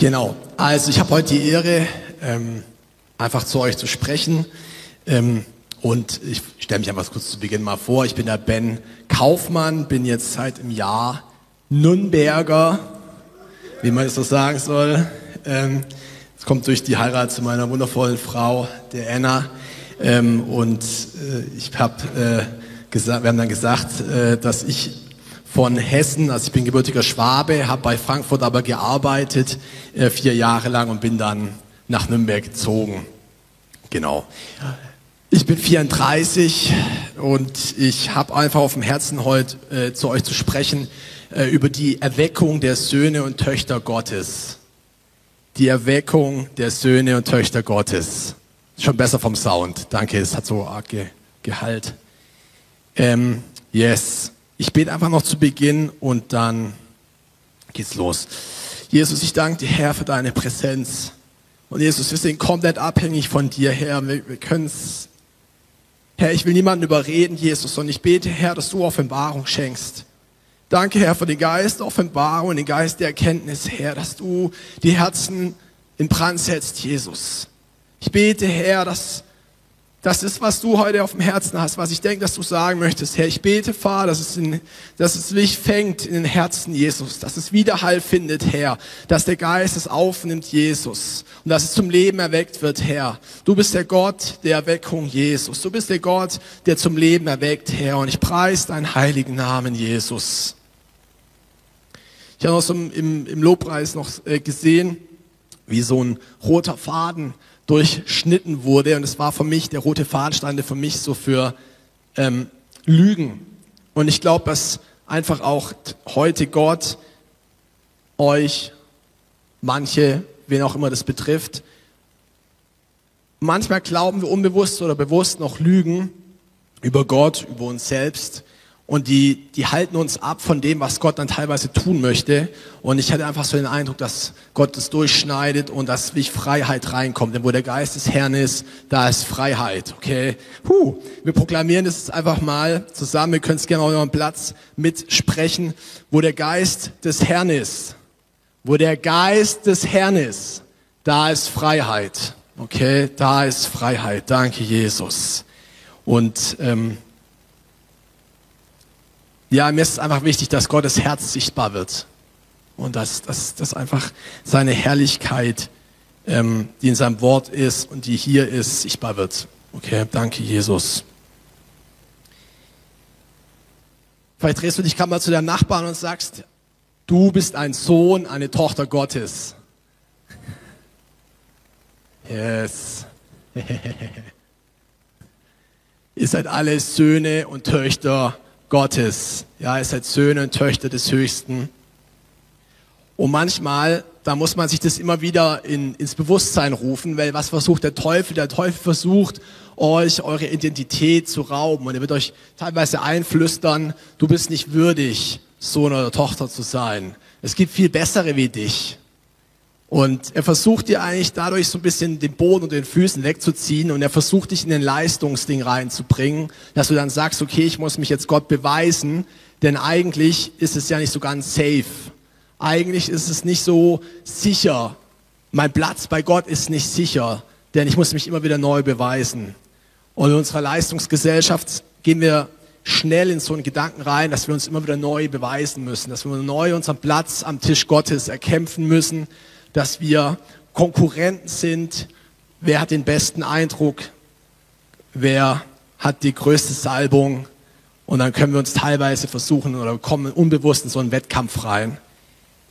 Genau. Also ich habe heute die Ehre, ähm, einfach zu euch zu sprechen. Ähm, und ich stelle mich einfach kurz zu Beginn mal vor. Ich bin der Ben Kaufmann, bin jetzt seit im Jahr Nürnberger, wie man es so sagen soll. Ähm, es kommt durch die Heirat zu meiner wundervollen Frau, der Anna. Ähm, und äh, ich habe äh, gesagt, wir haben dann gesagt, äh, dass ich von Hessen, also ich bin gebürtiger Schwabe, habe bei Frankfurt aber gearbeitet, äh, vier Jahre lang und bin dann nach Nürnberg gezogen. Genau. Ich bin 34 und ich habe einfach auf dem Herzen heute äh, zu euch zu sprechen äh, über die Erweckung der Söhne und Töchter Gottes. Die Erweckung der Söhne und Töchter Gottes. Schon besser vom Sound. Danke, es hat so arg ge Gehalt. Ähm, yes. Ich bete einfach noch zu Beginn und dann geht's los. Jesus, ich danke dir, Herr, für deine Präsenz. Und Jesus, wir sind komplett abhängig von dir, Herr. Wir, wir können's. Herr, ich will niemanden überreden, Jesus, und ich bete, Herr, dass du Offenbarung schenkst. Danke, Herr, für den Geist der Offenbarung, den Geist der Erkenntnis, Herr, dass du die Herzen in Brand setzt, Jesus. Ich bete, Herr, dass das ist, was du heute auf dem Herzen hast, was ich denke, dass du sagen möchtest. Herr, ich bete, Vater, dass es, in, dass es mich fängt in den Herzen, Jesus, dass es Widerhall findet, Herr, dass der Geist es aufnimmt, Jesus, und dass es zum Leben erweckt wird, Herr. Du bist der Gott der Erweckung, Jesus. Du bist der Gott, der zum Leben erweckt, Herr, und ich preise deinen heiligen Namen, Jesus. Ich habe noch so im, im Lobpreis noch äh, gesehen, wie so ein roter Faden durchschnitten wurde. Und es war für mich, der rote Faden stand für mich so für ähm, Lügen. Und ich glaube, dass einfach auch heute Gott euch, manche, wen auch immer das betrifft, manchmal glauben wir unbewusst oder bewusst noch Lügen über Gott, über uns selbst und die, die halten uns ab von dem, was Gott dann teilweise tun möchte. Und ich hatte einfach so den Eindruck, dass Gott es durchschneidet und dass wie Freiheit reinkommt. Denn wo der Geist des Herrn ist, da ist Freiheit. Okay? Puh, wir proklamieren das einfach mal zusammen. Wir können es gerne noch einen Platz mitsprechen. Wo der Geist des Herrn ist, wo der Geist des Herrn ist, da ist Freiheit. Okay? Da ist Freiheit. Danke, Jesus. Und ähm, ja, mir ist einfach wichtig, dass Gottes Herz sichtbar wird und dass, dass, dass einfach seine Herrlichkeit, ähm, die in seinem Wort ist und die hier ist, sichtbar wird. Okay, danke Jesus. Vielleicht drehst du dich gerade mal zu deinem Nachbarn und sagst, du bist ein Sohn, eine Tochter Gottes. Yes. Ihr seid alle Söhne und Töchter Gottes. Ja, ihr seid Söhne und Töchter des Höchsten. Und manchmal, da muss man sich das immer wieder in, ins Bewusstsein rufen, weil was versucht der Teufel? Der Teufel versucht, euch eure Identität zu rauben. Und er wird euch teilweise einflüstern, du bist nicht würdig, Sohn oder Tochter zu sein. Es gibt viel bessere wie dich. Und er versucht dir eigentlich dadurch so ein bisschen den Boden und den Füßen wegzuziehen und er versucht dich in den Leistungsding reinzubringen, dass du dann sagst, okay, ich muss mich jetzt Gott beweisen, denn eigentlich ist es ja nicht so ganz safe. Eigentlich ist es nicht so sicher. Mein Platz bei Gott ist nicht sicher, denn ich muss mich immer wieder neu beweisen. Und in unserer Leistungsgesellschaft gehen wir schnell in so einen Gedanken rein, dass wir uns immer wieder neu beweisen müssen, dass wir neu unseren Platz am Tisch Gottes erkämpfen müssen, dass wir Konkurrenten sind. Wer hat den besten Eindruck? Wer hat die größte Salbung? Und dann können wir uns teilweise versuchen oder kommen unbewusst in so einen Wettkampf rein.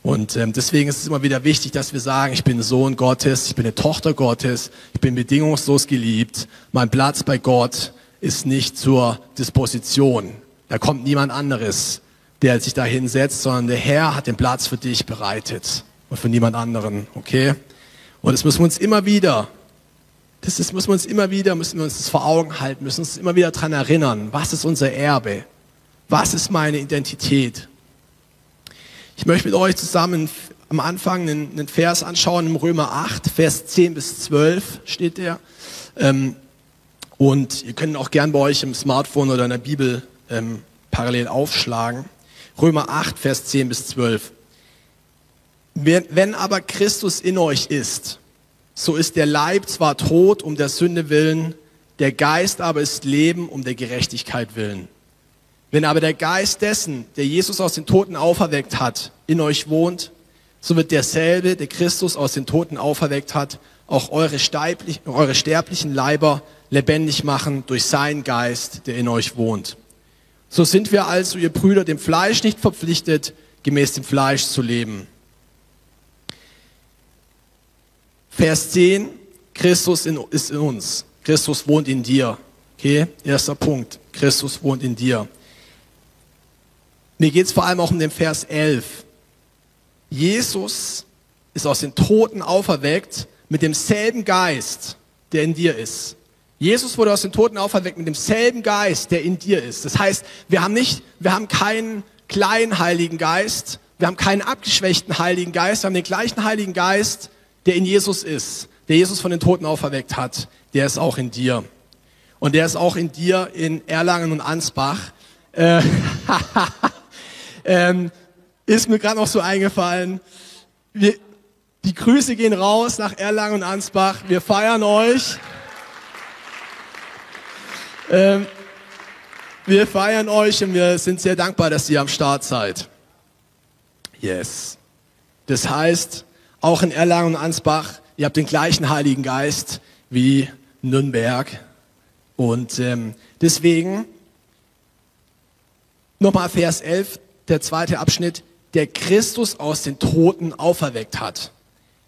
Und ähm, deswegen ist es immer wieder wichtig, dass wir sagen, ich bin Sohn Gottes, ich bin eine Tochter Gottes, ich bin bedingungslos geliebt. Mein Platz bei Gott ist nicht zur Disposition. Da kommt niemand anderes, der sich da hinsetzt, sondern der Herr hat den Platz für dich bereitet und für niemand anderen, okay? Und das müssen wir uns immer wieder, das ist, müssen wir uns immer wieder, müssen wir uns das vor Augen halten, müssen uns immer wieder dran erinnern, was ist unser Erbe? Was ist meine Identität? Ich möchte mit euch zusammen am Anfang einen, einen Vers anschauen, im Römer 8, Vers 10 bis 12 steht der. Ähm, und ihr könnt auch gern bei euch im Smartphone oder in der Bibel ähm, parallel aufschlagen. Römer 8, Vers 10 bis 12. Wenn, aber Christus in euch ist, so ist der Leib zwar tot um der Sünde willen, der Geist aber ist Leben um der Gerechtigkeit willen. Wenn aber der Geist dessen, der Jesus aus den Toten auferweckt hat, in euch wohnt, so wird derselbe, der Christus aus den Toten auferweckt hat, auch eure, sterblichen, eure sterblichen Leiber lebendig machen durch seinen Geist, der in euch wohnt. So sind wir also, ihr Brüder, dem Fleisch nicht verpflichtet, gemäß dem Fleisch zu leben. Vers 10, Christus in, ist in uns. Christus wohnt in dir. Okay, erster Punkt. Christus wohnt in dir. Mir geht es vor allem auch um den Vers 11. Jesus ist aus den Toten auferweckt mit demselben Geist, der in dir ist. Jesus wurde aus den Toten auferweckt mit demselben Geist, der in dir ist. Das heißt, wir haben nicht, wir haben keinen kleinen Heiligen Geist, wir haben keinen abgeschwächten Heiligen Geist, wir haben den gleichen Heiligen Geist, der in Jesus ist, der Jesus von den Toten auferweckt hat, der ist auch in dir. Und der ist auch in dir in Erlangen und Ansbach. Äh, ähm, ist mir gerade noch so eingefallen. Wir, die Grüße gehen raus nach Erlangen und Ansbach. Wir feiern euch. Ähm, wir feiern euch und wir sind sehr dankbar, dass ihr am Start seid. Yes. Das heißt, auch in Erlangen und Ansbach, ihr habt den gleichen Heiligen Geist wie Nürnberg. Und ähm, deswegen nochmal Vers 11, der zweite Abschnitt, der Christus aus den Toten auferweckt hat.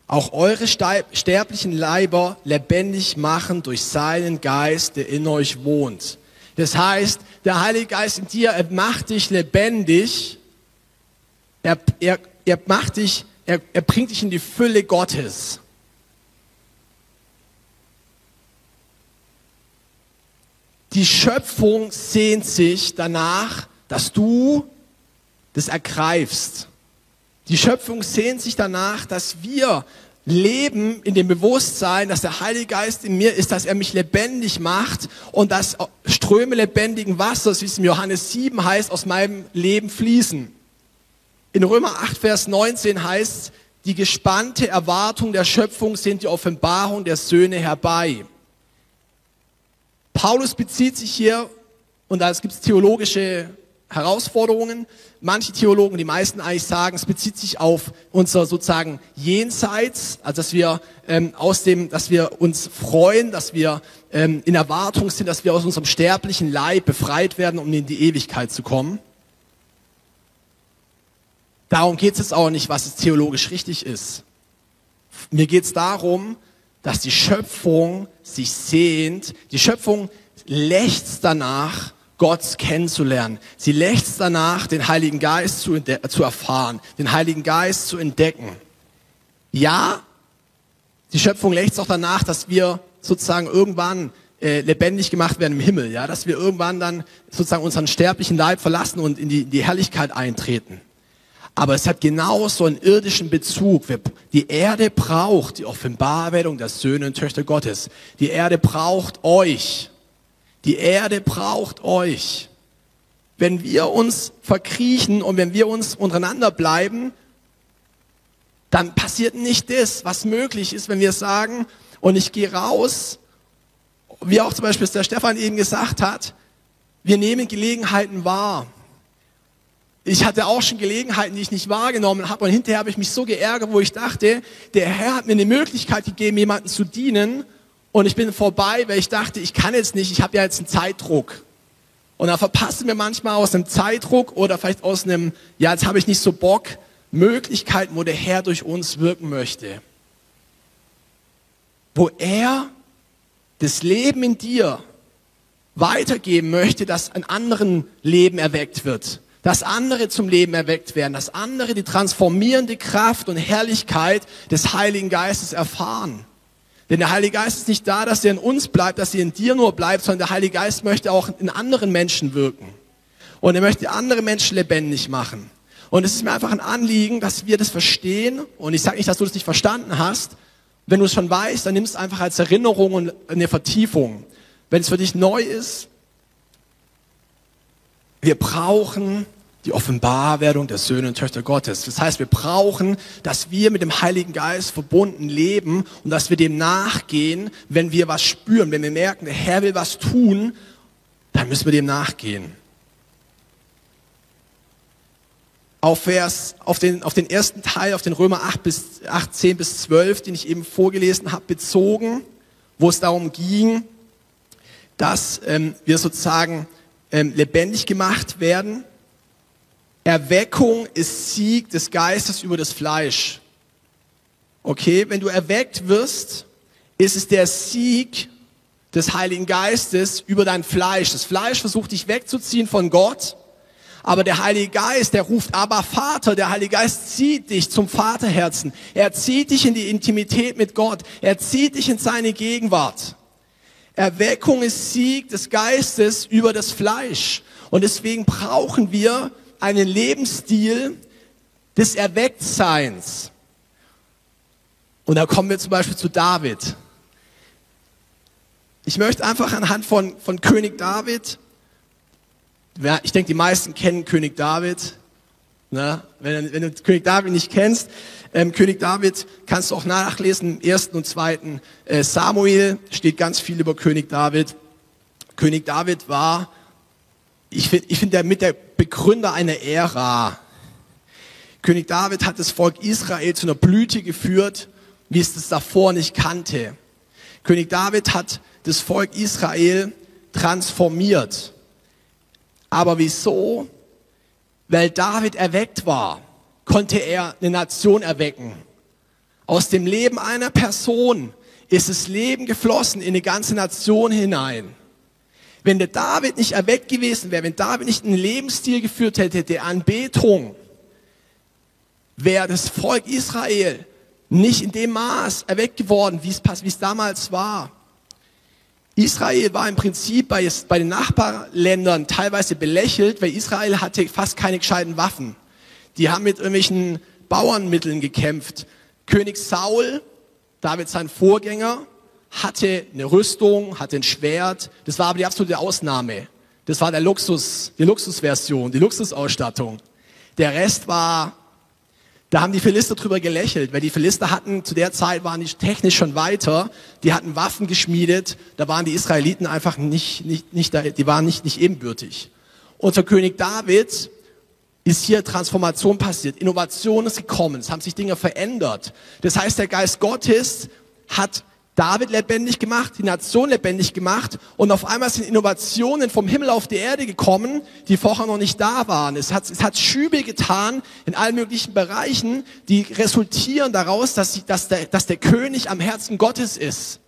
Auch eure sterblichen Leiber lebendig machen durch seinen Geist, der in euch wohnt. Das heißt, der Heilige Geist in dir, er macht dich lebendig, er, er, er macht dich er, er bringt dich in die Fülle Gottes. Die Schöpfung sehnt sich danach, dass du das ergreifst. Die Schöpfung sehnt sich danach, dass wir leben in dem Bewusstsein, dass der Heilige Geist in mir ist, dass er mich lebendig macht und dass Ströme lebendigen Wassers, wie es im Johannes 7 heißt, aus meinem Leben fließen. In Römer 8, Vers 19 heißt, die gespannte Erwartung der Schöpfung sind die Offenbarung der Söhne herbei. Paulus bezieht sich hier, und da gibt es theologische Herausforderungen. Manche Theologen, die meisten eigentlich sagen, es bezieht sich auf unser sozusagen Jenseits, also dass wir ähm, aus dem, dass wir uns freuen, dass wir ähm, in Erwartung sind, dass wir aus unserem sterblichen Leib befreit werden, um in die Ewigkeit zu kommen. Darum geht es jetzt auch nicht, was es theologisch richtig ist. Mir geht es darum, dass die Schöpfung sich sehnt. Die Schöpfung lechzt danach, Gott kennenzulernen. Sie lechzt danach, den Heiligen Geist zu, zu erfahren, den Heiligen Geist zu entdecken. Ja, die Schöpfung lechzt auch danach, dass wir sozusagen irgendwann äh, lebendig gemacht werden im Himmel, ja, dass wir irgendwann dann sozusagen unseren sterblichen Leib verlassen und in die, in die Herrlichkeit eintreten. Aber es hat genauso einen irdischen Bezug. Die Erde braucht die Offenbarwerdung der Söhne und Töchter Gottes. Die Erde braucht euch. Die Erde braucht euch. Wenn wir uns verkriechen und wenn wir uns untereinander bleiben, dann passiert nicht das, was möglich ist, wenn wir sagen, und ich gehe raus, wie auch zum Beispiel der Stefan eben gesagt hat, wir nehmen Gelegenheiten wahr. Ich hatte auch schon Gelegenheiten, die ich nicht wahrgenommen habe. Und hinterher habe ich mich so geärgert, wo ich dachte, der Herr hat mir eine Möglichkeit gegeben, jemanden zu dienen. Und ich bin vorbei, weil ich dachte, ich kann jetzt nicht, ich habe ja jetzt einen Zeitdruck. Und da verpassen wir manchmal aus einem Zeitdruck oder vielleicht aus einem, ja, jetzt habe ich nicht so Bock, Möglichkeiten, wo der Herr durch uns wirken möchte. Wo er das Leben in dir weitergeben möchte, dass ein anderen Leben erweckt wird dass andere zum Leben erweckt werden, dass andere die transformierende Kraft und Herrlichkeit des Heiligen Geistes erfahren. Denn der Heilige Geist ist nicht da, dass er in uns bleibt, dass er in dir nur bleibt, sondern der Heilige Geist möchte auch in anderen Menschen wirken. Und er möchte andere Menschen lebendig machen. Und es ist mir einfach ein Anliegen, dass wir das verstehen. Und ich sage nicht, dass du das nicht verstanden hast. Wenn du es schon weißt, dann nimm es einfach als Erinnerung und eine Vertiefung. Wenn es für dich neu ist, wir brauchen die Offenbarwerdung der Söhne und Töchter Gottes. Das heißt, wir brauchen, dass wir mit dem Heiligen Geist verbunden leben und dass wir dem nachgehen, wenn wir was spüren, wenn wir merken, der Herr will was tun, dann müssen wir dem nachgehen. Auf, Vers, auf, den, auf den ersten Teil, auf den Römer 8 bis 18 bis 12, den ich eben vorgelesen habe, bezogen, wo es darum ging, dass ähm, wir sozusagen ähm, lebendig gemacht werden Erweckung ist Sieg des Geistes über das Fleisch. Okay, wenn du erweckt wirst, ist es der Sieg des Heiligen Geistes über dein Fleisch. Das Fleisch versucht dich wegzuziehen von Gott, aber der Heilige Geist, der ruft aber Vater, der Heilige Geist zieht dich zum Vaterherzen. Er zieht dich in die Intimität mit Gott. Er zieht dich in seine Gegenwart. Erweckung ist Sieg des Geistes über das Fleisch. Und deswegen brauchen wir einen Lebensstil des Erwecktseins. Und da kommen wir zum Beispiel zu David. Ich möchte einfach anhand von, von König David, ich denke, die meisten kennen König David. Ne? Wenn, wenn, du König David nicht kennst, ähm, König David kannst du auch nachlesen im ersten und zweiten äh, Samuel, steht ganz viel über König David. König David war ich finde, ich find, der mit der Begründer einer Ära. König David hat das Volk Israel zu einer Blüte geführt, wie es das davor nicht kannte. König David hat das Volk Israel transformiert. Aber wieso? Weil David erweckt war, konnte er eine Nation erwecken. Aus dem Leben einer Person ist das Leben geflossen in eine ganze Nation hinein. Wenn der David nicht erweckt gewesen wäre, wenn David nicht einen Lebensstil geführt hätte der Anbetung, wäre das Volk Israel nicht in dem Maß erweckt geworden, wie es, wie es damals war. Israel war im Prinzip bei, bei den Nachbarländern teilweise belächelt, weil Israel hatte fast keine gescheiten Waffen. Die haben mit irgendwelchen Bauernmitteln gekämpft. König Saul, David sein Vorgänger, hatte eine Rüstung, hatte ein Schwert. Das war aber die absolute Ausnahme. Das war der Luxus, die Luxusversion, die Luxusausstattung. Der Rest war, da haben die Philister drüber gelächelt, weil die Philister hatten, zu der Zeit waren die technisch schon weiter, die hatten Waffen geschmiedet, da waren die Israeliten einfach nicht, nicht, nicht, die waren nicht, nicht ebenbürtig. Unter König David ist hier Transformation passiert, Innovation ist gekommen, es haben sich Dinge verändert. Das heißt, der Geist Gottes hat David lebendig gemacht, die Nation lebendig gemacht und auf einmal sind Innovationen vom Himmel auf die Erde gekommen, die vorher noch nicht da waren. Es hat, es hat Schübe getan in allen möglichen Bereichen, die resultieren daraus, dass, sie, dass, der, dass der König am Herzen Gottes ist.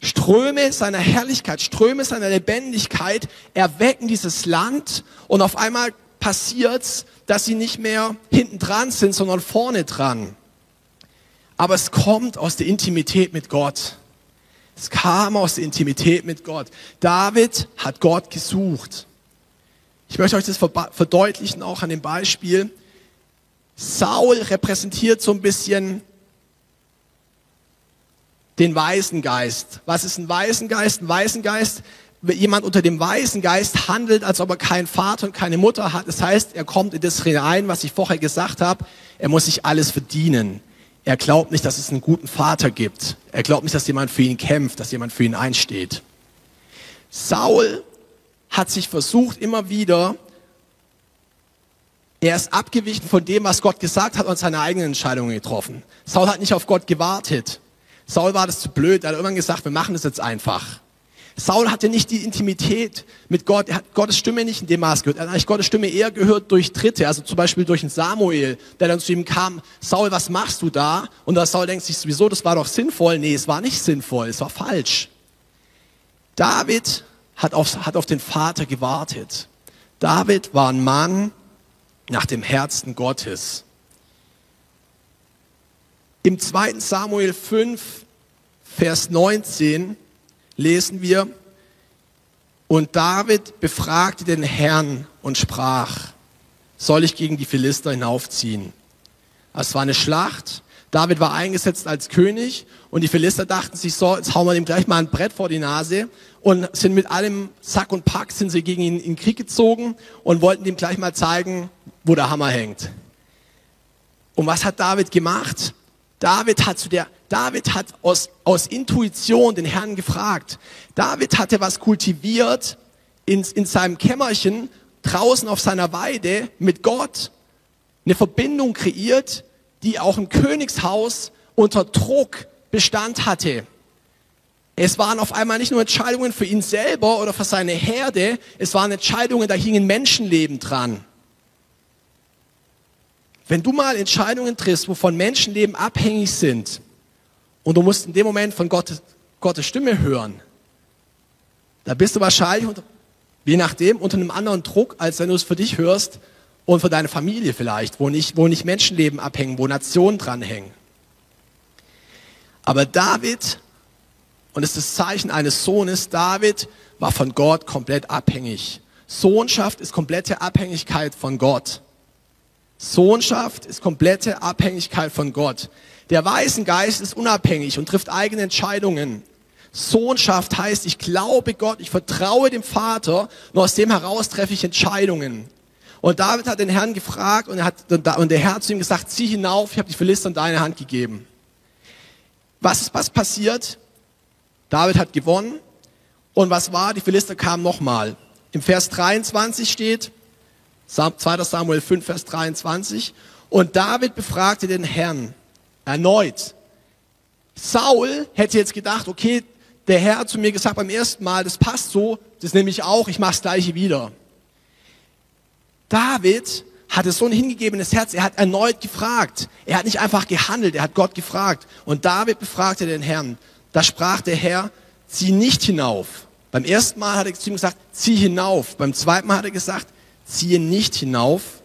Ströme seiner Herrlichkeit, Ströme seiner Lebendigkeit erwecken dieses Land und auf einmal passiert's, dass sie nicht mehr hinten dran sind, sondern vorne dran. Aber es kommt aus der Intimität mit Gott. Es kam aus der Intimität mit Gott. David hat Gott gesucht. Ich möchte euch das verdeutlichen auch an dem Beispiel. Saul repräsentiert so ein bisschen den Waisengeist. Was ist ein Waisengeist? Ein Waisengeist, jemand unter dem Waisengeist handelt, als ob er keinen Vater und keine Mutter hat. Das heißt, er kommt in das hinein, was ich vorher gesagt habe. Er muss sich alles verdienen. Er glaubt nicht, dass es einen guten Vater gibt. Er glaubt nicht, dass jemand für ihn kämpft, dass jemand für ihn einsteht. Saul hat sich versucht immer wieder, er ist abgewichen von dem, was Gott gesagt hat und seine eigenen Entscheidungen getroffen. Saul hat nicht auf Gott gewartet. Saul war das zu blöd. Er hat irgendwann gesagt, wir machen das jetzt einfach. Saul hatte nicht die Intimität mit Gott. Er hat Gottes Stimme nicht in dem Maß gehört. Er hat eigentlich Gottes Stimme eher gehört durch Dritte, also zum Beispiel durch einen Samuel, der dann zu ihm kam, Saul, was machst du da? Und da Saul denkt sich sowieso, das war doch sinnvoll. Nee, es war nicht sinnvoll, es war falsch. David hat auf, hat auf den Vater gewartet. David war ein Mann nach dem Herzen Gottes. Im 2. Samuel 5, Vers 19 lesen wir, und David befragte den Herrn und sprach, soll ich gegen die Philister hinaufziehen? Es war eine Schlacht. David war eingesetzt als König und die Philister dachten sich so, jetzt hauen wir dem gleich mal ein Brett vor die Nase und sind mit allem Sack und Pack, sind sie gegen ihn in den Krieg gezogen und wollten ihm gleich mal zeigen, wo der Hammer hängt. Und was hat David gemacht? David hat zu der, David hat aus, aus Intuition den Herrn gefragt. David hatte was kultiviert in, in seinem Kämmerchen, draußen auf seiner Weide mit Gott, eine Verbindung kreiert, die auch im Königshaus unter Druck Bestand hatte. Es waren auf einmal nicht nur Entscheidungen für ihn selber oder für seine Herde, es waren Entscheidungen, da hingen Menschenleben dran. Wenn du mal Entscheidungen triffst, wovon Menschenleben abhängig sind, und du musst in dem Moment von Gottes, Gottes Stimme hören, da bist du wahrscheinlich, unter, je nachdem, unter einem anderen Druck, als wenn du es für dich hörst und für deine Familie vielleicht, wo nicht, wo nicht Menschenleben abhängen, wo Nationen dranhängen. Aber David und es ist das Zeichen eines Sohnes. David war von Gott komplett abhängig. Sohnschaft ist komplette Abhängigkeit von Gott. Sohnschaft ist komplette Abhängigkeit von Gott. Der Geist ist unabhängig und trifft eigene Entscheidungen. Sohnschaft heißt, ich glaube Gott, ich vertraue dem Vater und aus dem heraus treffe ich Entscheidungen. Und David hat den Herrn gefragt und, er hat, und der Herr zu ihm gesagt, zieh hinauf, ich habe die Philister in deine Hand gegeben. Was ist was passiert? David hat gewonnen. Und was war? Die Philister kamen nochmal. Im Vers 23 steht, 2. Samuel 5, Vers 23, und David befragte den Herrn erneut. Saul hätte jetzt gedacht, okay, der Herr hat zu mir gesagt beim ersten Mal, das passt so, das nehme ich auch, ich mache das gleiche wieder. David hatte so ein hingegebenes Herz, er hat erneut gefragt. Er hat nicht einfach gehandelt, er hat Gott gefragt. Und David befragte den Herrn. Da sprach der Herr, zieh nicht hinauf. Beim ersten Mal hat er zu ihm gesagt, zieh hinauf. Beim zweiten Mal hat er gesagt, ziehe nicht hinauf,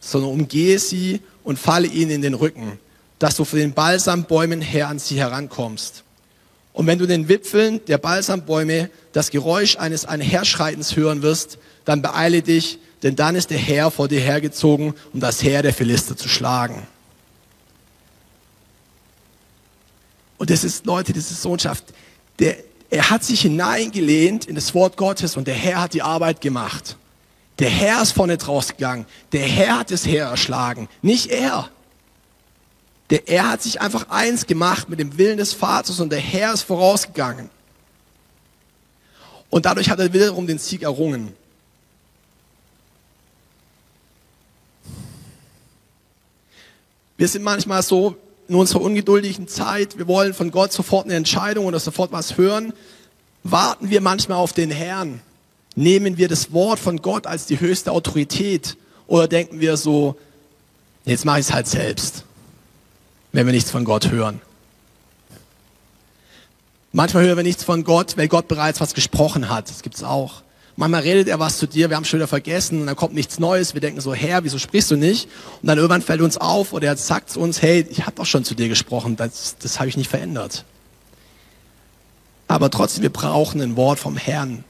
sondern umgehe sie und falle ihnen in den Rücken, dass du von den Balsambäumen her an sie herankommst. Und wenn du den Wipfeln der Balsambäume das Geräusch eines Einherschreitens hören wirst, dann beeile dich, denn dann ist der Herr vor dir hergezogen, um das Heer der Philister zu schlagen. Und das ist, Leute, das ist Sohnschaft. Der, er hat sich hineingelehnt in das Wort Gottes und der Herr hat die Arbeit gemacht. Der Herr ist vorne draus gegangen. Der Herr hat das Heer erschlagen, nicht er. Der er hat sich einfach eins gemacht mit dem Willen des Vaters und der Herr ist vorausgegangen. Und dadurch hat er wiederum den Sieg errungen. Wir sind manchmal so, in unserer ungeduldigen Zeit, wir wollen von Gott sofort eine Entscheidung oder sofort was hören, warten wir manchmal auf den Herrn. Nehmen wir das Wort von Gott als die höchste Autorität oder denken wir so, jetzt mache ich es halt selbst, wenn wir nichts von Gott hören. Manchmal hören wir nichts von Gott, weil Gott bereits was gesprochen hat. Das gibt's auch. Manchmal redet er was zu dir, wir haben schon wieder vergessen und dann kommt nichts Neues. Wir denken so, Herr, wieso sprichst du nicht? Und dann irgendwann fällt uns auf oder er sagt zu uns, hey, ich habe doch schon zu dir gesprochen, das, das habe ich nicht verändert. Aber trotzdem, wir brauchen ein Wort vom Herrn.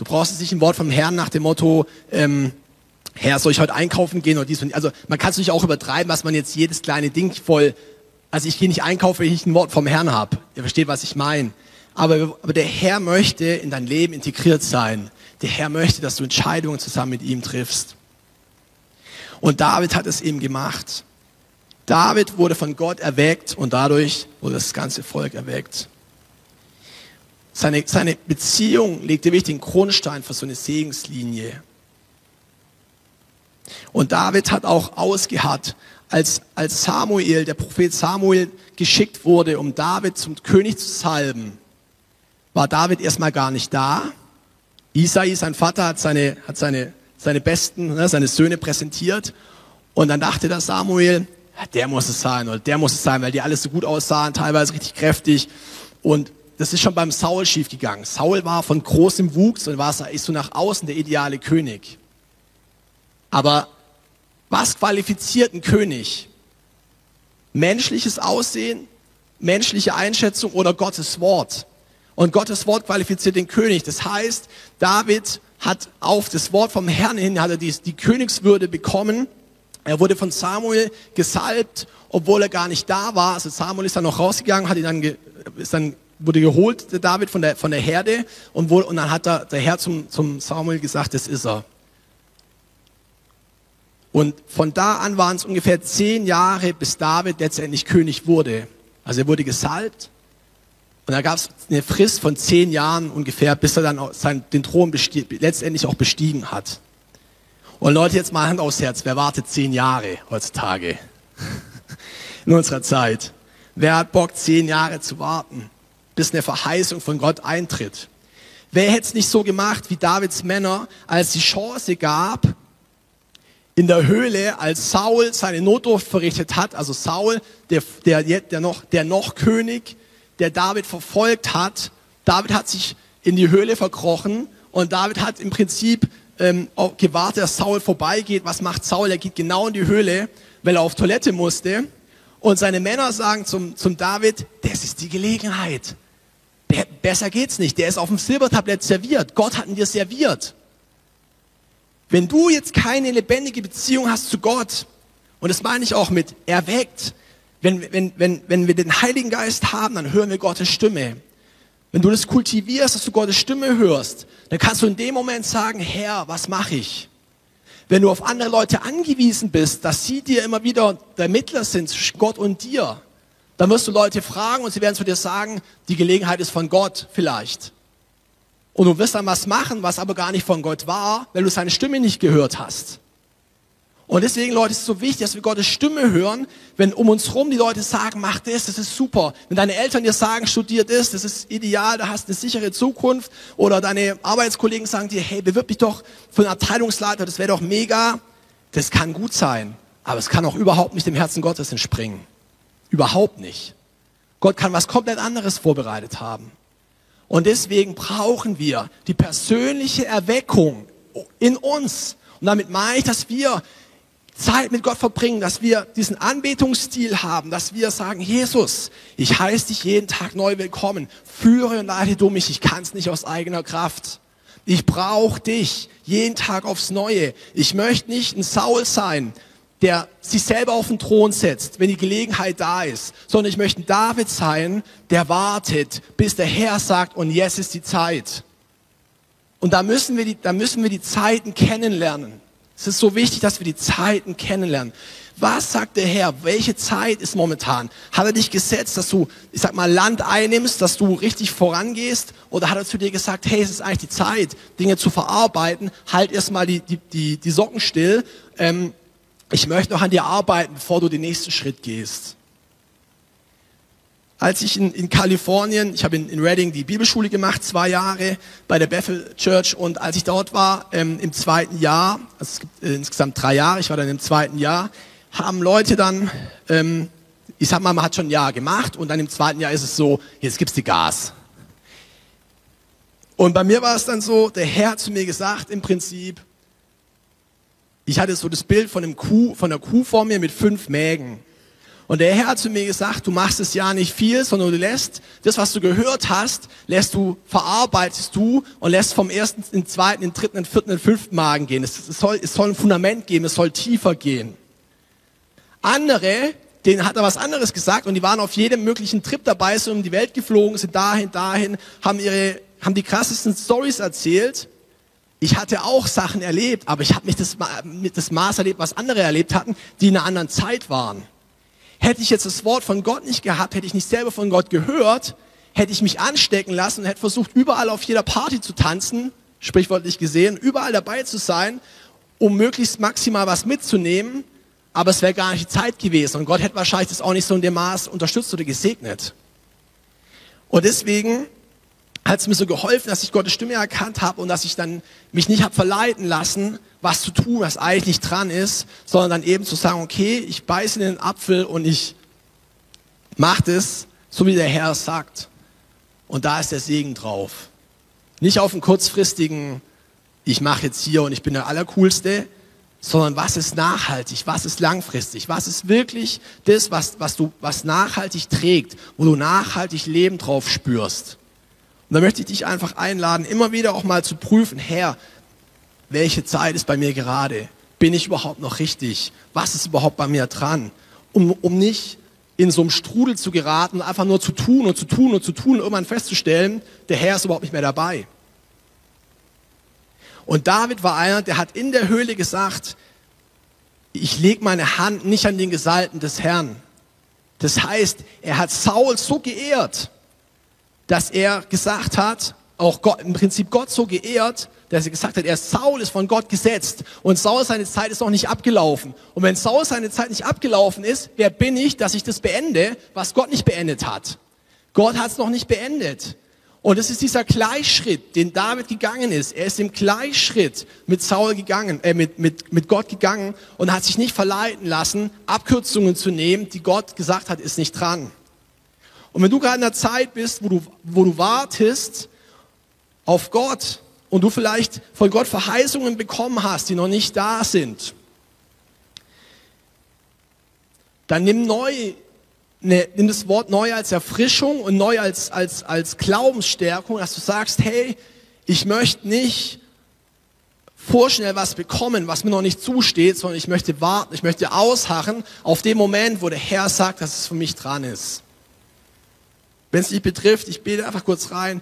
Du brauchst jetzt nicht ein Wort vom Herrn nach dem Motto, ähm, Herr, soll ich heute einkaufen gehen oder dies und Also man kann es natürlich auch übertreiben, was man jetzt jedes kleine Ding voll, also ich gehe nicht einkaufen, wenn ich ein Wort vom Herrn habe. Ihr versteht, was ich meine. Aber, aber der Herr möchte in dein Leben integriert sein. Der Herr möchte, dass du Entscheidungen zusammen mit ihm triffst. Und David hat es eben gemacht. David wurde von Gott erweckt und dadurch wurde das ganze Volk erweckt. Seine, seine Beziehung legte wirklich den Grundstein für so eine Segenslinie. Und David hat auch ausgeharrt, als, als Samuel, der Prophet Samuel geschickt wurde, um David zum König zu salben war David erstmal gar nicht da. Isai, sein Vater, hat seine, hat seine, seine besten, ne, seine Söhne präsentiert. Und dann dachte der Samuel, der muss es sein oder der muss es sein, weil die alles so gut aussahen, teilweise richtig kräftig. Und das ist schon beim Saul schiefgegangen. Saul war von großem Wuchs und war ist so nach außen der ideale König. Aber was qualifiziert ein König? Menschliches Aussehen, menschliche Einschätzung oder Gottes Wort? Und Gottes Wort qualifiziert den König. Das heißt, David hat auf das Wort vom Herrn hin, hat er die, die Königswürde bekommen. Er wurde von Samuel gesalbt, obwohl er gar nicht da war. Also Samuel ist dann noch rausgegangen, hat ihn dann, ist dann wurde geholt, der David, von der, von der Herde. Und, wo, und dann hat der, der Herr zum, zum Samuel gesagt, das ist er. Und von da an waren es ungefähr zehn Jahre, bis David letztendlich König wurde. Also er wurde gesalbt. Und da gab es eine Frist von zehn Jahren ungefähr, bis er dann seinen, den Thron letztendlich auch bestiegen hat. Und Leute, jetzt mal Hand aufs Herz. Wer wartet zehn Jahre heutzutage? In unserer Zeit. Wer hat Bock, zehn Jahre zu warten, bis eine Verheißung von Gott eintritt? Wer hätte es nicht so gemacht wie Davids Männer, als die Chance gab, in der Höhle, als Saul seine Notdurft verrichtet hat, also Saul, der, der, der, noch, der noch König, der David verfolgt hat, David hat sich in die Höhle verkrochen und David hat im Prinzip ähm, gewartet, dass Saul vorbeigeht. Was macht Saul? Er geht genau in die Höhle, weil er auf Toilette musste. Und seine Männer sagen zum, zum David, das ist die Gelegenheit. Be besser geht's nicht. Der ist auf dem Silbertablett serviert. Gott hat ihn dir serviert. Wenn du jetzt keine lebendige Beziehung hast zu Gott, und das meine ich auch mit erweckt, wenn, wenn, wenn, wenn wir den Heiligen Geist haben, dann hören wir Gottes Stimme. Wenn du das kultivierst, dass du Gottes Stimme hörst, dann kannst du in dem Moment sagen, Herr, was mache ich? Wenn du auf andere Leute angewiesen bist, dass sie dir immer wieder der Mittler sind zwischen Gott und dir, dann wirst du Leute fragen und sie werden zu dir sagen, die Gelegenheit ist von Gott vielleicht. Und du wirst dann was machen, was aber gar nicht von Gott war, weil du seine Stimme nicht gehört hast. Und deswegen, Leute, ist es so wichtig, dass wir Gottes Stimme hören, wenn um uns herum die Leute sagen, mach das, das ist super. Wenn deine Eltern dir sagen, studier das, das ist ideal, da hast eine sichere Zukunft. Oder deine Arbeitskollegen sagen dir, hey, bewirb dich doch für einen Abteilungsleiter, das wäre doch mega. Das kann gut sein, aber es kann auch überhaupt nicht dem Herzen Gottes entspringen. Überhaupt nicht. Gott kann was komplett anderes vorbereitet haben. Und deswegen brauchen wir die persönliche Erweckung in uns. Und damit meine ich, dass wir Zeit mit Gott verbringen, dass wir diesen Anbetungsstil haben, dass wir sagen, Jesus, ich heiße dich jeden Tag neu willkommen, führe und leite du mich, ich kann es nicht aus eigener Kraft. Ich brauche dich jeden Tag aufs Neue. Ich möchte nicht ein Saul sein, der sich selber auf den Thron setzt, wenn die Gelegenheit da ist, sondern ich möchte David sein, der wartet, bis der Herr sagt, und jetzt ist die Zeit. Und da müssen wir die, da müssen wir die Zeiten kennenlernen. Es ist so wichtig, dass wir die Zeiten kennenlernen. Was sagt der Herr? Welche Zeit ist momentan? Hat er dich gesetzt, dass du, ich sag mal, Land einnimmst, dass du richtig vorangehst? Oder hat er zu dir gesagt, hey, es ist eigentlich die Zeit, Dinge zu verarbeiten? Halt erstmal die, die, die, die Socken still. Ähm, ich möchte noch an dir arbeiten, bevor du den nächsten Schritt gehst. Als ich in, in Kalifornien, ich habe in, in Reading die Bibelschule gemacht, zwei Jahre bei der Bethel Church und als ich dort war, ähm, im zweiten Jahr, also es gibt äh, insgesamt drei Jahre, ich war dann im zweiten Jahr, haben Leute dann, ähm, ich sag mal, man hat schon ein Jahr gemacht und dann im zweiten Jahr ist es so, jetzt gibt's die Gas. Und bei mir war es dann so, der Herr hat zu mir gesagt, im Prinzip, ich hatte so das Bild von, einem Kuh, von einer Kuh vor mir mit fünf Mägen. Und der Herr hat zu mir gesagt, du machst es ja nicht viel, sondern du lässt das, was du gehört hast, lässt du, verarbeitest du und lässt vom ersten, den zweiten, den dritten, den vierten, den fünften Magen gehen. Es, es, soll, es soll ein Fundament geben, es soll tiefer gehen. Andere, denen hat er was anderes gesagt und die waren auf jedem möglichen Trip dabei, sind um die Welt geflogen, sind dahin, dahin, haben ihre, haben die krassesten Stories erzählt ich hatte auch Sachen erlebt, aber ich habe nicht das, das Maß erlebt, was andere erlebt hatten, die in einer anderen Zeit waren. Hätte ich jetzt das Wort von Gott nicht gehabt, hätte ich nicht selber von Gott gehört, hätte ich mich anstecken lassen und hätte versucht, überall auf jeder Party zu tanzen, sprichwörtlich gesehen, überall dabei zu sein, um möglichst maximal was mitzunehmen, aber es wäre gar nicht die Zeit gewesen und Gott hätte wahrscheinlich das auch nicht so in dem Maß unterstützt oder gesegnet. Und deswegen hat es mir so geholfen, dass ich Gottes Stimme erkannt habe und dass ich dann mich nicht habe verleiten lassen, was zu tun, was eigentlich nicht dran ist, sondern dann eben zu sagen, okay, ich beiße in den Apfel und ich mache das, so wie der Herr sagt. Und da ist der Segen drauf. Nicht auf einen kurzfristigen, ich mache jetzt hier und ich bin der Allercoolste, sondern was ist nachhaltig, was ist langfristig, was ist wirklich das, was, was, du, was nachhaltig trägt, wo du nachhaltig Leben drauf spürst. Und da möchte ich dich einfach einladen, immer wieder auch mal zu prüfen, Herr, welche Zeit ist bei mir gerade? Bin ich überhaupt noch richtig? Was ist überhaupt bei mir dran? Um, um nicht in so einem Strudel zu geraten und einfach nur zu tun und zu tun und zu tun und irgendwann festzustellen, der Herr ist überhaupt nicht mehr dabei. Und David war einer, der hat in der Höhle gesagt, ich lege meine Hand nicht an den Gesalten des Herrn. Das heißt, er hat Saul so geehrt, dass er gesagt hat, auch Gott, im Prinzip Gott so geehrt, dass er gesagt hat, er Saul ist von Gott gesetzt und Saul seine Zeit ist noch nicht abgelaufen. Und wenn Saul seine Zeit nicht abgelaufen ist, wer bin ich, dass ich das beende, was Gott nicht beendet hat? Gott hat es noch nicht beendet. Und es ist dieser Gleichschritt, den David gegangen ist. Er ist im Gleichschritt mit Saul gegangen, äh, mit, mit, mit Gott gegangen und hat sich nicht verleiten lassen, Abkürzungen zu nehmen, die Gott gesagt hat, ist nicht dran. Und wenn du gerade in einer Zeit bist, wo du, wo du wartest auf Gott und du vielleicht von Gott Verheißungen bekommen hast, die noch nicht da sind, dann nimm neu, ne, nimm das Wort neu als Erfrischung und neu als, als, als Glaubensstärkung, dass du sagst, hey, ich möchte nicht vorschnell was bekommen, was mir noch nicht zusteht, sondern ich möchte warten, ich möchte ausharren auf den Moment, wo der Herr sagt, dass es für mich dran ist. Wenn es dich betrifft, ich bete einfach kurz rein.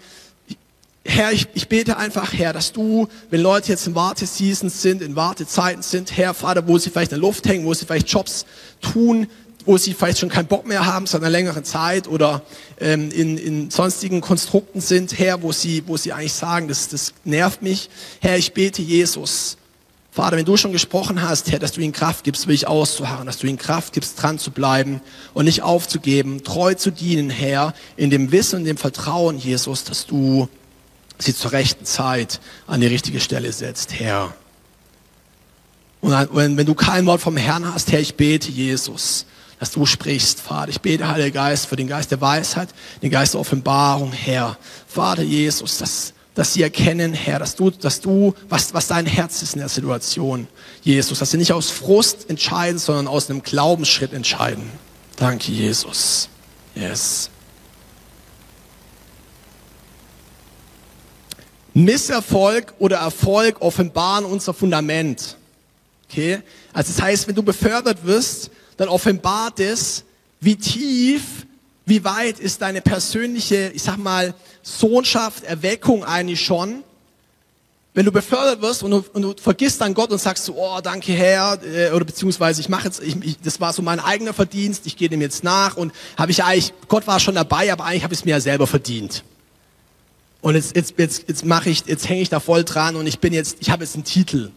Herr, ich, ich bete einfach, Herr, dass du, wenn Leute jetzt in Warteseasons sind, in Wartezeiten sind, Herr, Vater, wo sie vielleicht in der Luft hängen, wo sie vielleicht Jobs tun, wo sie vielleicht schon keinen Bock mehr haben seit einer längeren Zeit oder ähm, in, in sonstigen Konstrukten sind, Herr, wo sie, wo sie eigentlich sagen, das, das nervt mich. Herr, ich bete Jesus, Vater, wenn du schon gesprochen hast, Herr, dass du ihnen Kraft gibst, will auszuharren, dass du ihnen Kraft gibst, dran zu bleiben und nicht aufzugeben, treu zu dienen, Herr, in dem Wissen und dem Vertrauen, Jesus, dass du sie zur rechten Zeit an die richtige Stelle setzt, Herr. Und wenn, wenn du kein Wort vom Herrn hast, Herr, ich bete, Jesus, dass du sprichst, Vater. Ich bete, Heiliger Geist, für den Geist der Weisheit, den Geist der Offenbarung, Herr. Vater Jesus, dass dass sie erkennen, Herr, dass du, dass du, was, was dein Herz ist in der Situation, Jesus, dass sie nicht aus Frust entscheiden, sondern aus einem Glaubensschritt entscheiden. Danke, Jesus. Yes. Misserfolg oder Erfolg offenbaren unser Fundament. Okay? Also das heißt, wenn du befördert wirst, dann offenbart es, wie tief wie weit ist deine persönliche, ich sag mal, Sohnschaft, Erweckung eigentlich schon? Wenn du befördert wirst und du, und du vergisst dann Gott und sagst so, oh, danke Herr, äh, oder beziehungsweise ich mache jetzt, ich, ich, das war so mein eigener Verdienst, ich gehe dem jetzt nach und habe ich eigentlich, Gott war schon dabei, aber eigentlich habe ich es mir ja selber verdient. Und jetzt, jetzt, jetzt, jetzt mache ich, jetzt hänge ich da voll dran und ich bin jetzt, ich habe jetzt einen Titel.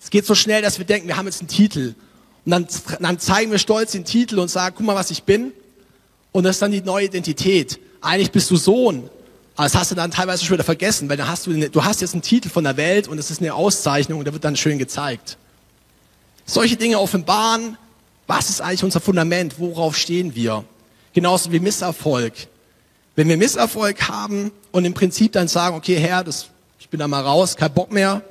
Es geht so schnell, dass wir denken, wir haben jetzt einen Titel. Und dann, dann zeigen wir stolz den Titel und sagen, guck mal, was ich bin. Und das ist dann die neue Identität. Eigentlich bist du Sohn. Aber das hast du dann teilweise schon wieder vergessen, weil dann hast du, du hast jetzt einen Titel von der Welt und es ist eine Auszeichnung und der wird dann schön gezeigt. Solche Dinge offenbaren, was ist eigentlich unser Fundament? Worauf stehen wir? Genauso wie Misserfolg. Wenn wir Misserfolg haben und im Prinzip dann sagen, okay, Herr, das, ich bin da mal raus, kein Bock mehr,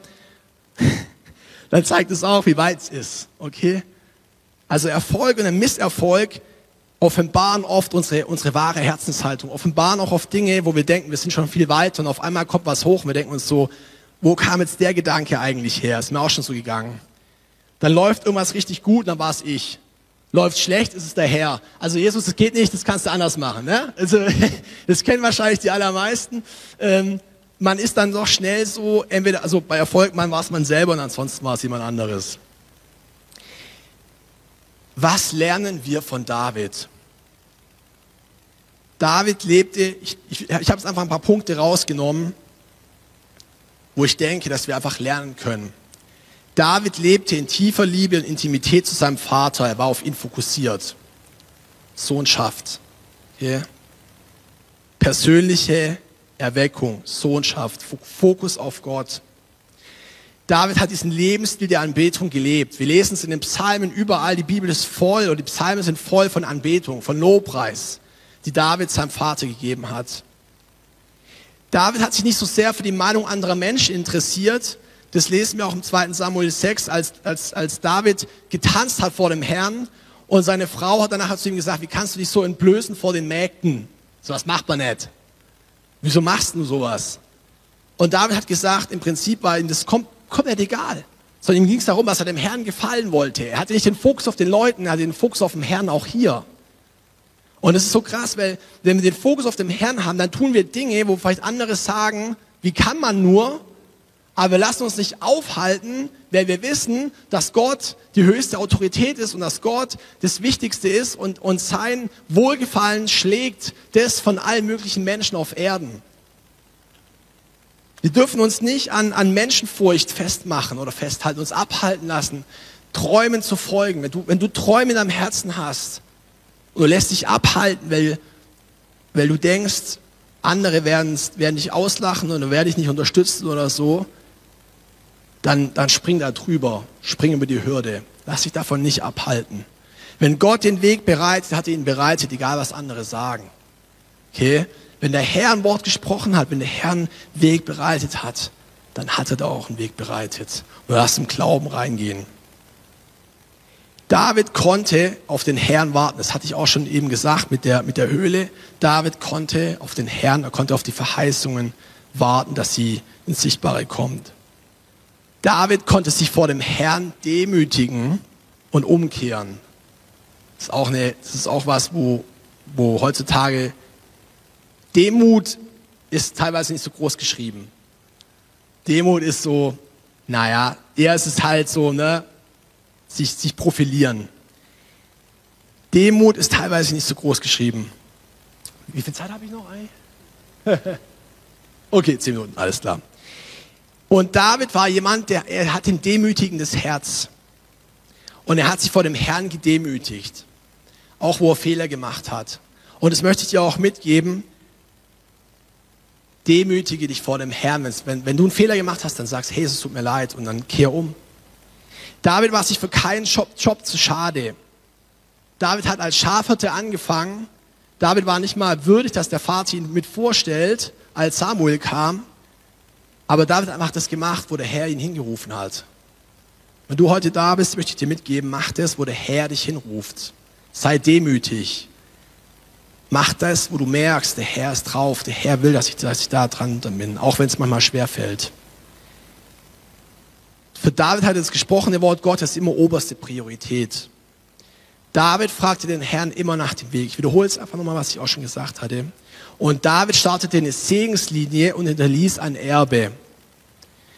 dann zeigt es auch, wie weit es ist, okay? Also Erfolg und ein Misserfolg offenbaren oft unsere, unsere wahre Herzenshaltung, offenbaren auch oft Dinge, wo wir denken, wir sind schon viel weiter und auf einmal kommt was hoch und wir denken uns so, wo kam jetzt der Gedanke eigentlich her? Ist mir auch schon so gegangen. Dann läuft irgendwas richtig gut, dann war es ich. Läuft schlecht, ist es der Herr. Also Jesus, das geht nicht, das kannst du anders machen. Ne? Also das kennen wahrscheinlich die allermeisten. Ähm, man ist dann doch schnell so, entweder, also bei Erfolg man war es man selber und ansonsten war es jemand anderes. Was lernen wir von David? David lebte, ich, ich, ich habe es einfach ein paar Punkte rausgenommen, wo ich denke, dass wir einfach lernen können. David lebte in tiefer Liebe und Intimität zu seinem Vater. Er war auf ihn fokussiert. Sohnschaft. Okay. Persönliche Erweckung, Sohnschaft, Fokus auf Gott. David hat diesen Lebensstil der Anbetung gelebt. Wir lesen es in den Psalmen überall. Die Bibel ist voll oder die Psalmen sind voll von Anbetung, von Lobpreis, die David seinem Vater gegeben hat. David hat sich nicht so sehr für die Meinung anderer Menschen interessiert. Das lesen wir auch im 2. Samuel 6, als, als, als David getanzt hat vor dem Herrn und seine Frau hat danach zu ihm gesagt, wie kannst du dich so entblößen vor den Mägden? So was macht man nicht. Wieso machst du sowas? Und David hat gesagt, im Prinzip war ihm das kommt komplett egal. Sondern ihm ging es darum, dass er dem Herrn gefallen wollte. Er hatte nicht den Fokus auf den Leuten, er hatte den Fokus auf den Herrn auch hier. Und es ist so krass, weil wenn wir den Fokus auf dem Herrn haben, dann tun wir Dinge, wo vielleicht andere sagen, wie kann man nur? Aber wir lassen uns nicht aufhalten, weil wir wissen, dass Gott die höchste Autorität ist und dass Gott das Wichtigste ist und, und sein Wohlgefallen schlägt das von allen möglichen Menschen auf Erden. Wir dürfen uns nicht an, an Menschenfurcht festmachen oder festhalten, uns abhalten lassen, Träumen zu folgen. Wenn du, wenn du Träume in deinem Herzen hast und du lässt dich abhalten, weil, weil du denkst, andere werden, werden dich auslachen oder werden dich nicht unterstützen oder so, dann, dann spring da drüber, spring über die Hürde. Lass dich davon nicht abhalten. Wenn Gott den Weg bereitet, hat er ihn bereitet, egal was andere sagen. Okay? Wenn der Herr ein Wort gesprochen hat, wenn der Herr einen Weg bereitet hat, dann hat er da auch einen Weg bereitet. Und lass im Glauben reingehen. David konnte auf den Herrn warten. Das hatte ich auch schon eben gesagt mit der, mit der Höhle. David konnte auf den Herrn, er konnte auf die Verheißungen warten, dass sie ins Sichtbare kommt. David konnte sich vor dem Herrn demütigen und umkehren. Das ist auch, eine, das ist auch was, wo, wo heutzutage Demut ist teilweise nicht so groß geschrieben. Demut ist so, naja, eher ist es halt so, ne, sich, sich profilieren. Demut ist teilweise nicht so groß geschrieben. Wie viel Zeit habe ich noch? okay, zehn Minuten, alles klar. Und David war jemand, der er hat ein demütigendes Herz. Und er hat sich vor dem Herrn gedemütigt, auch wo er Fehler gemacht hat. Und das möchte ich dir auch mitgeben. Demütige dich vor dem Herrn. Wenn, wenn du einen Fehler gemacht hast, dann sagst, hey, es tut mir leid und dann kehr um. David war sich für keinen Job, Job zu schade. David hat als Schafhirte angefangen. David war nicht mal würdig, dass der Vater ihn mit vorstellt, als Samuel kam. Aber David hat das gemacht, wo der Herr ihn hingerufen hat. Wenn du heute da bist, möchte ich dir mitgeben, mach das, wo der Herr dich hinruft. Sei demütig. Mach das, wo du merkst, der Herr ist drauf, der Herr will, dass ich, dass ich da dran bin, auch wenn es manchmal schwer fällt. Für David hat das gesprochene Wort Gottes immer oberste Priorität. David fragte den Herrn immer nach dem Weg. Ich wiederhole es einfach nochmal, was ich auch schon gesagt hatte. Und David startete eine Segenslinie und hinterließ ein Erbe.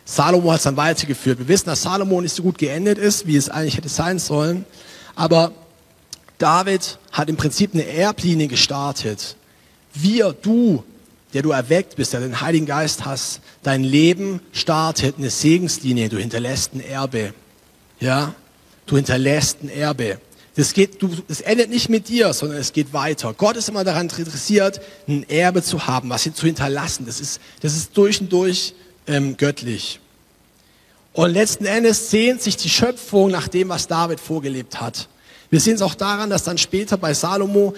Salomo hat es dann weitergeführt. Wir wissen, dass Salomo nicht so gut geendet ist, wie es eigentlich hätte sein sollen. Aber David hat im Prinzip eine Erblinie gestartet. Wir, du, der du erweckt bist, der den Heiligen Geist hast, dein Leben startet eine Segenslinie. Du hinterlässt ein Erbe. Ja? Du hinterlässt ein Erbe. Das, geht, du, das endet nicht mit dir, sondern es geht weiter. Gott ist immer daran interessiert, ein Erbe zu haben, was ihn zu hinterlassen. Das ist, das ist durch und durch ähm, göttlich. Und letzten Endes sehnt sich die Schöpfung nach dem, was David vorgelebt hat. Wir sehen es auch daran, dass dann später bei Salomo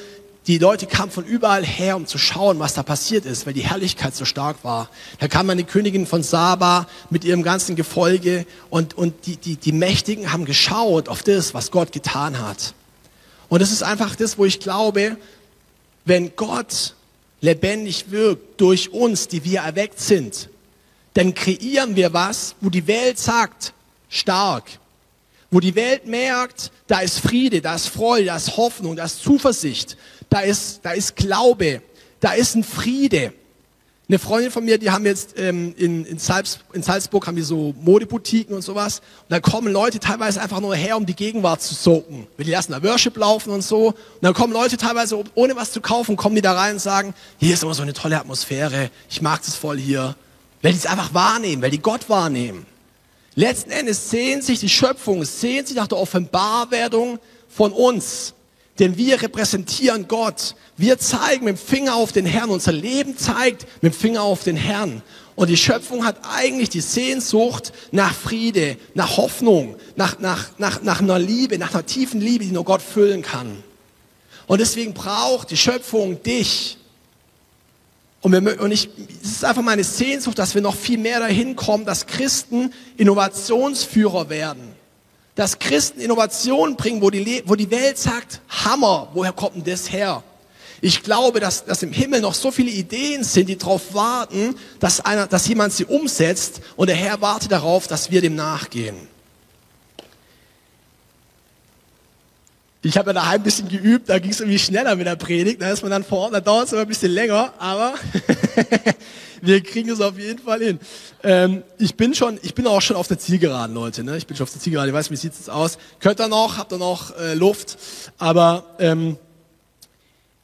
die Leute kamen von überall her, um zu schauen, was da passiert ist, weil die Herrlichkeit so stark war. Da kam eine Königin von Saba mit ihrem ganzen Gefolge und, und die, die, die Mächtigen haben geschaut auf das, was Gott getan hat. Und das ist einfach das, wo ich glaube, wenn Gott lebendig wirkt durch uns, die wir erweckt sind, dann kreieren wir was, wo die Welt sagt, stark. Wo die Welt merkt, da ist Friede, da ist Freude, da ist Hoffnung, da ist Zuversicht da ist, da ist Glaube, da ist ein Friede. Eine Freundin von mir, die haben jetzt ähm, in, in, Salz, in Salzburg haben wir so Modeboutiquen und sowas. Und da kommen Leute teilweise einfach nur her, um die Gegenwart zu soaken. Wir lassen da Worship laufen und so. Und dann kommen Leute teilweise, ohne was zu kaufen, kommen die da rein und sagen, hier ist immer so eine tolle Atmosphäre, ich mag das voll hier. Weil die es einfach wahrnehmen, weil die Gott wahrnehmen. Letzten Endes sehen sich die Schöpfung, sehen sich nach der Offenbarwerdung von uns. Denn wir repräsentieren Gott. Wir zeigen mit dem Finger auf den Herrn. Unser Leben zeigt mit dem Finger auf den Herrn. Und die Schöpfung hat eigentlich die Sehnsucht nach Friede, nach Hoffnung, nach, nach, nach, nach einer Liebe, nach einer tiefen Liebe, die nur Gott füllen kann. Und deswegen braucht die Schöpfung dich. Und, wir, und ich, es ist einfach meine Sehnsucht, dass wir noch viel mehr dahin kommen, dass Christen Innovationsführer werden dass Christen Innovationen bringen, wo die, wo die Welt sagt, Hammer, woher kommt denn das her? Ich glaube, dass, dass im Himmel noch so viele Ideen sind, die darauf warten, dass, einer, dass jemand sie umsetzt und der Herr wartet darauf, dass wir dem nachgehen. Ich habe ja daheim ein bisschen geübt, da ging es irgendwie schneller mit der Predigt. Da ist man dann vor Ort, da dauert es immer ein bisschen länger, aber wir kriegen es auf jeden Fall hin. Ähm, ich bin schon, ich bin auch schon auf der Zielgeraden, Leute. Ne? Ich bin schon auf der Zielgeraden. Ich weiß, wie sieht es aus? Könnt ihr noch? Habt ihr noch äh, Luft? Aber ähm,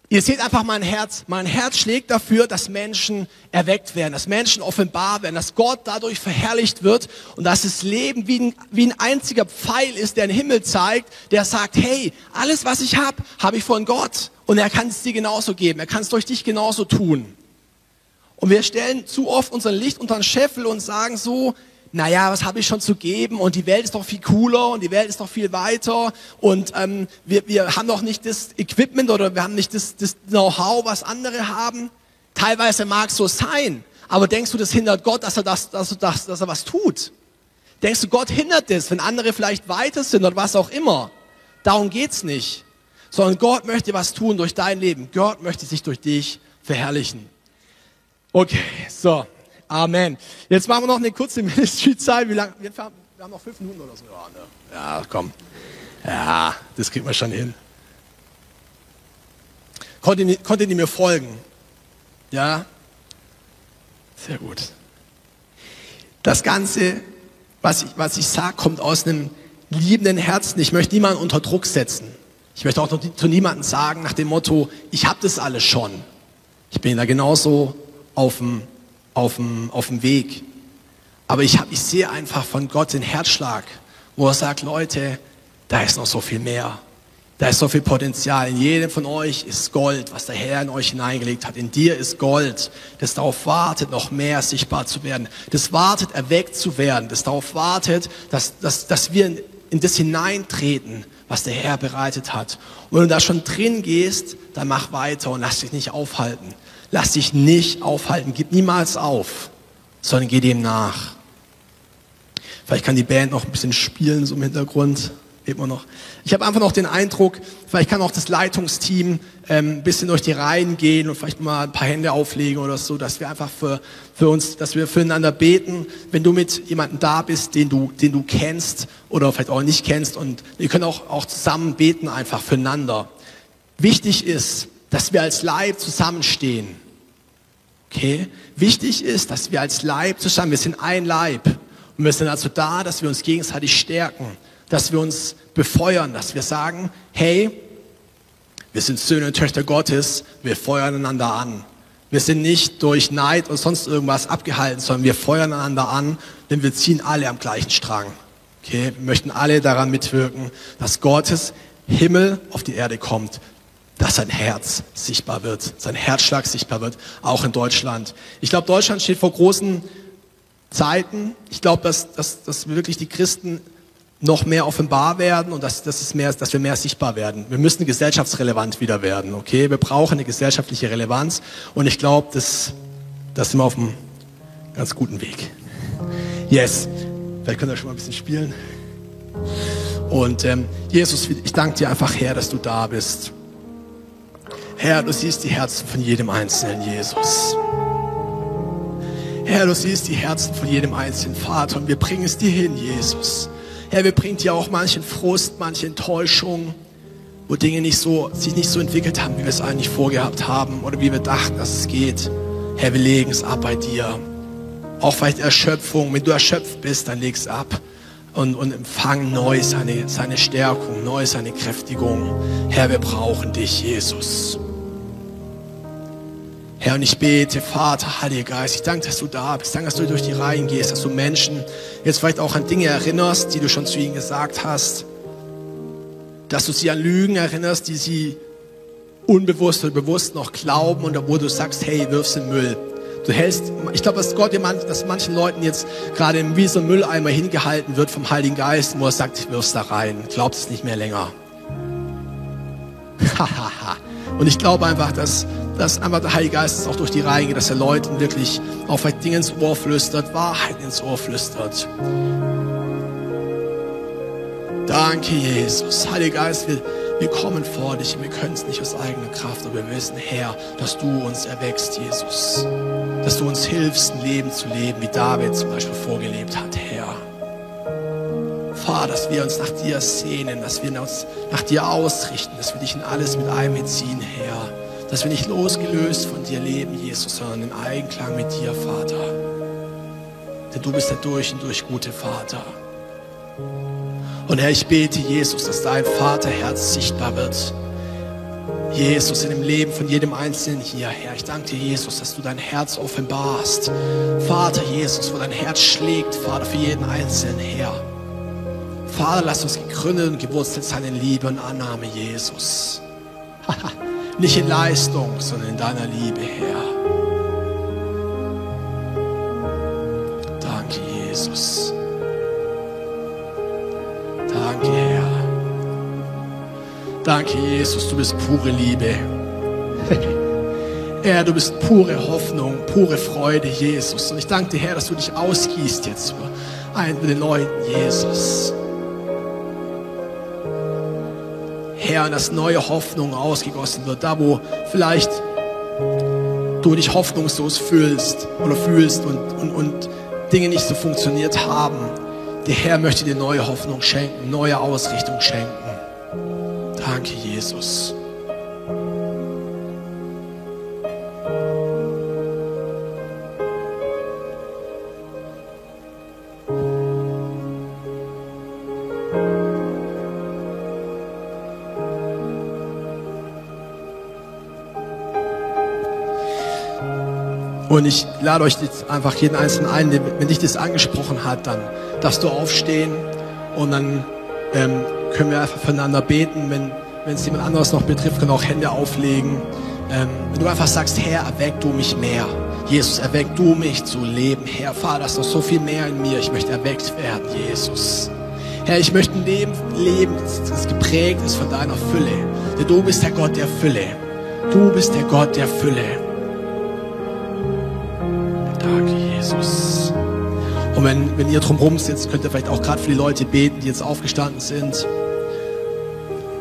Ihr seht einfach mein Herz. Mein Herz schlägt dafür, dass Menschen erweckt werden, dass Menschen offenbar werden, dass Gott dadurch verherrlicht wird und dass das Leben wie ein, wie ein einziger Pfeil ist, der den Himmel zeigt, der sagt, hey, alles was ich habe, habe ich von Gott und er kann es dir genauso geben, er kann es durch dich genauso tun. Und wir stellen zu oft unser Licht unter den Scheffel und sagen so, naja, was habe ich schon zu geben und die Welt ist doch viel cooler und die Welt ist doch viel weiter und ähm, wir, wir haben doch nicht das Equipment oder wir haben nicht das, das Know-how, was andere haben. Teilweise mag es so sein, aber denkst du, das hindert Gott, dass er, das, dass, er das, dass er was tut? Denkst du, Gott hindert das, wenn andere vielleicht weiter sind oder was auch immer? Darum geht's nicht. Sondern Gott möchte was tun durch dein Leben. Gott möchte sich durch dich verherrlichen. Okay, so. Amen. Jetzt machen wir noch eine kurze Ministry-Zeit. Wie lange? Wir, wir haben noch fünf Minuten oder so. Ja, ne? ja, komm. Ja, das kriegt man schon hin. Konntet, konntet ihr mir folgen? Ja? Sehr gut. Das Ganze, was ich, was ich sage, kommt aus einem liebenden Herzen. Ich möchte niemanden unter Druck setzen. Ich möchte auch zu niemandem sagen nach dem Motto, ich habe das alles schon. Ich bin da genauso auf dem auf dem, auf dem Weg. Aber ich, hab, ich sehe einfach von Gott den Herzschlag, wo er sagt, Leute, da ist noch so viel mehr. Da ist so viel Potenzial. In jedem von euch ist Gold, was der Herr in euch hineingelegt hat. In dir ist Gold, das darauf wartet, noch mehr sichtbar zu werden. Das wartet, erweckt zu werden. Das darauf wartet, dass, dass, dass wir in, in das hineintreten, was der Herr bereitet hat. Und wenn du da schon drin gehst, dann mach weiter und lass dich nicht aufhalten. Lass dich nicht aufhalten, gib niemals auf, sondern geh dem nach. Vielleicht kann die Band noch ein bisschen spielen, so im Hintergrund. Immer noch. Ich habe einfach noch den Eindruck, vielleicht kann auch das Leitungsteam ähm, ein bisschen durch die Reihen gehen und vielleicht mal ein paar Hände auflegen oder so, dass wir einfach für, für uns, dass wir füreinander beten. Wenn du mit jemandem da bist, den du, den du kennst oder vielleicht auch nicht kennst und wir können auch, auch zusammen beten einfach füreinander. Wichtig ist, dass wir als Leib zusammenstehen. Okay? Wichtig ist, dass wir als Leib zusammen, wir sind ein Leib. Und wir sind also da, dass wir uns gegenseitig stärken, dass wir uns befeuern, dass wir sagen, hey, wir sind Söhne und Töchter Gottes, wir feuern einander an. Wir sind nicht durch Neid und sonst irgendwas abgehalten, sondern wir feuern einander an, denn wir ziehen alle am gleichen Strang. Okay? Wir möchten alle daran mitwirken, dass Gottes Himmel auf die Erde kommt, dass sein Herz sichtbar wird, sein Herzschlag sichtbar wird, auch in Deutschland. Ich glaube, Deutschland steht vor großen Zeiten. Ich glaube, dass, dass, dass wirklich die Christen noch mehr offenbar werden und dass, dass, es mehr, dass wir mehr sichtbar werden. Wir müssen gesellschaftsrelevant wieder werden, okay? Wir brauchen eine gesellschaftliche Relevanz und ich glaube, dass das sind wir auf einem ganz guten Weg. Yes. Vielleicht könnt ihr schon mal ein bisschen spielen. Und ähm, Jesus, ich danke dir einfach, Herr, dass du da bist. Herr, du siehst die Herzen von jedem Einzelnen, Jesus. Herr, du siehst die Herzen von jedem einzelnen Vater und wir bringen es dir hin, Jesus. Herr, wir bringen dir auch manchen Frust, manche Enttäuschung, wo Dinge nicht so, sich nicht so entwickelt haben, wie wir es eigentlich vorgehabt haben oder wie wir dachten, dass es geht. Herr, wir legen es ab bei dir. Auch vielleicht Erschöpfung. Wenn du erschöpft bist, dann leg es ab und, und empfang neu seine, seine Stärkung, neu seine Kräftigung. Herr, wir brauchen dich, Jesus. Herr, und ich bete, Vater, Heiliger Geist, ich danke, dass du da bist. Danke, dass du durch die Reihen gehst, dass du Menschen jetzt vielleicht auch an Dinge erinnerst, die du schon zu ihnen gesagt hast. Dass du sie an Lügen erinnerst, die sie unbewusst oder bewusst noch glauben und wo du sagst, hey, wirf's in Müll. Du hältst, ich glaube, dass Gott, dass manchen Leuten jetzt gerade wie so ein Mülleimer hingehalten wird vom Heiligen Geist, wo er sagt, wirf's da rein, glaubst es nicht mehr länger. und ich glaube einfach, dass dass einfach der Heilige Geist auch durch die Reihe geht, dass er Leuten wirklich auch vielleicht Dinge ins Ohr flüstert, Wahrheit ins Ohr flüstert. Danke, Jesus. Heiliger Geist, wir, wir kommen vor dich und wir können es nicht aus eigener Kraft, aber wir wissen, Herr, dass du uns erwächst, Jesus. Dass du uns hilfst, ein Leben zu leben, wie David zum Beispiel vorgelebt hat, Herr. Vater, dass wir uns nach dir sehnen, dass wir uns nach dir ausrichten, dass wir dich in alles mit einbeziehen, Herr. Dass wir nicht losgelöst von dir leben, Jesus, sondern in Einklang mit dir, Vater. Denn du bist der durch und durch gute Vater. Und Herr, ich bete, Jesus, dass dein Vaterherz sichtbar wird. Jesus, in dem Leben von jedem Einzelnen hier, Herr. Ich danke dir, Jesus, dass du dein Herz offenbarst. Vater Jesus, wo dein Herz schlägt, Vater, für jeden Einzelnen, Herr. Vater, lass uns gegründet und gewurzelt sein in Liebe und Annahme, Jesus. Nicht in Leistung, sondern in deiner Liebe, Herr. Danke, Jesus. Danke, Herr. Danke, Jesus, du bist pure Liebe. Herr, du bist pure Hoffnung, pure Freude, Jesus. Und ich danke dir, Herr, dass du dich ausgießt jetzt für einen Leuten, Jesus. Herr, dass neue Hoffnung ausgegossen wird, da wo vielleicht du dich hoffnungslos fühlst oder fühlst und, und, und Dinge nicht so funktioniert haben. Der Herr möchte dir neue Hoffnung schenken, neue Ausrichtung schenken. Danke, Jesus. Und ich lade euch jetzt einfach jeden Einzelnen ein, wenn dich das angesprochen hat, dann darfst du aufstehen und dann ähm, können wir einfach füreinander beten. Wenn es jemand anderes noch betrifft, können auch Hände auflegen. Ähm, wenn du einfach sagst, Herr, erweck du mich mehr. Jesus, erweck du mich zu leben. Herr, Vater, ist noch so viel mehr in mir. Ich möchte erweckt werden, Jesus. Herr, ich möchte ein Leben leben, das geprägt ist von deiner Fülle. Denn du bist der Gott der Fülle. Du bist der Gott der Fülle. Danke, Jesus. Und wenn, wenn ihr drumherum sitzt, könnt ihr vielleicht auch gerade für die Leute beten, die jetzt aufgestanden sind.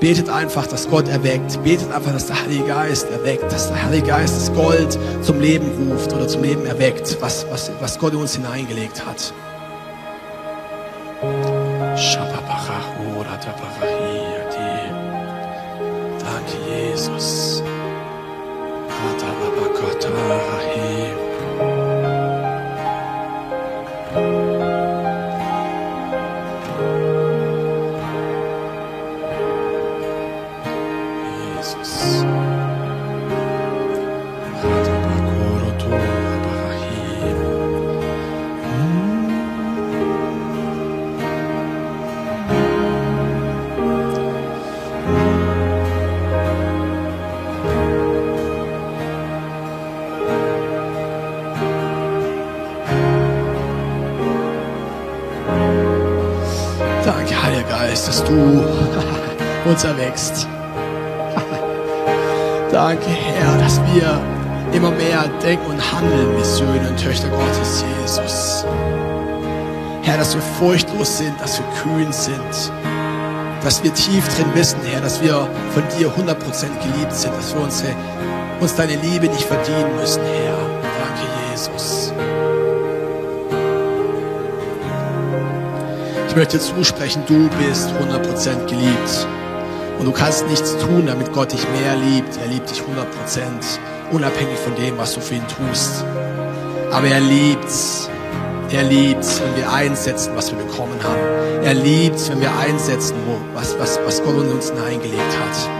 Betet einfach, dass Gott erweckt. Betet einfach, dass der Heilige Geist erweckt, dass der Heilige Geist das Gold zum Leben ruft oder zum Leben erweckt, was, was, was Gott in uns hineingelegt hat. Danke, Jesus. Jesus. Danke, Heiliger Geist, dass du uns erwächst. Danke, Herr, dass wir immer mehr denken und handeln wie Söhne und Töchter Gottes, Jesus. Herr, dass wir furchtlos sind, dass wir kühn sind, dass wir tief drin wissen, Herr, dass wir von dir 100% geliebt sind, dass wir unsere, uns deine Liebe nicht verdienen müssen, Herr. Danke, Jesus. Möchte zusprechen, du bist 100% geliebt. Und du kannst nichts tun, damit Gott dich mehr liebt. Er liebt dich 100 Prozent, unabhängig von dem, was du für ihn tust. Aber er liebt's. Er liebt's, wenn wir einsetzen, was wir bekommen haben. Er liebt's, wenn wir einsetzen, was, was, was Gott in uns hineingelegt hat.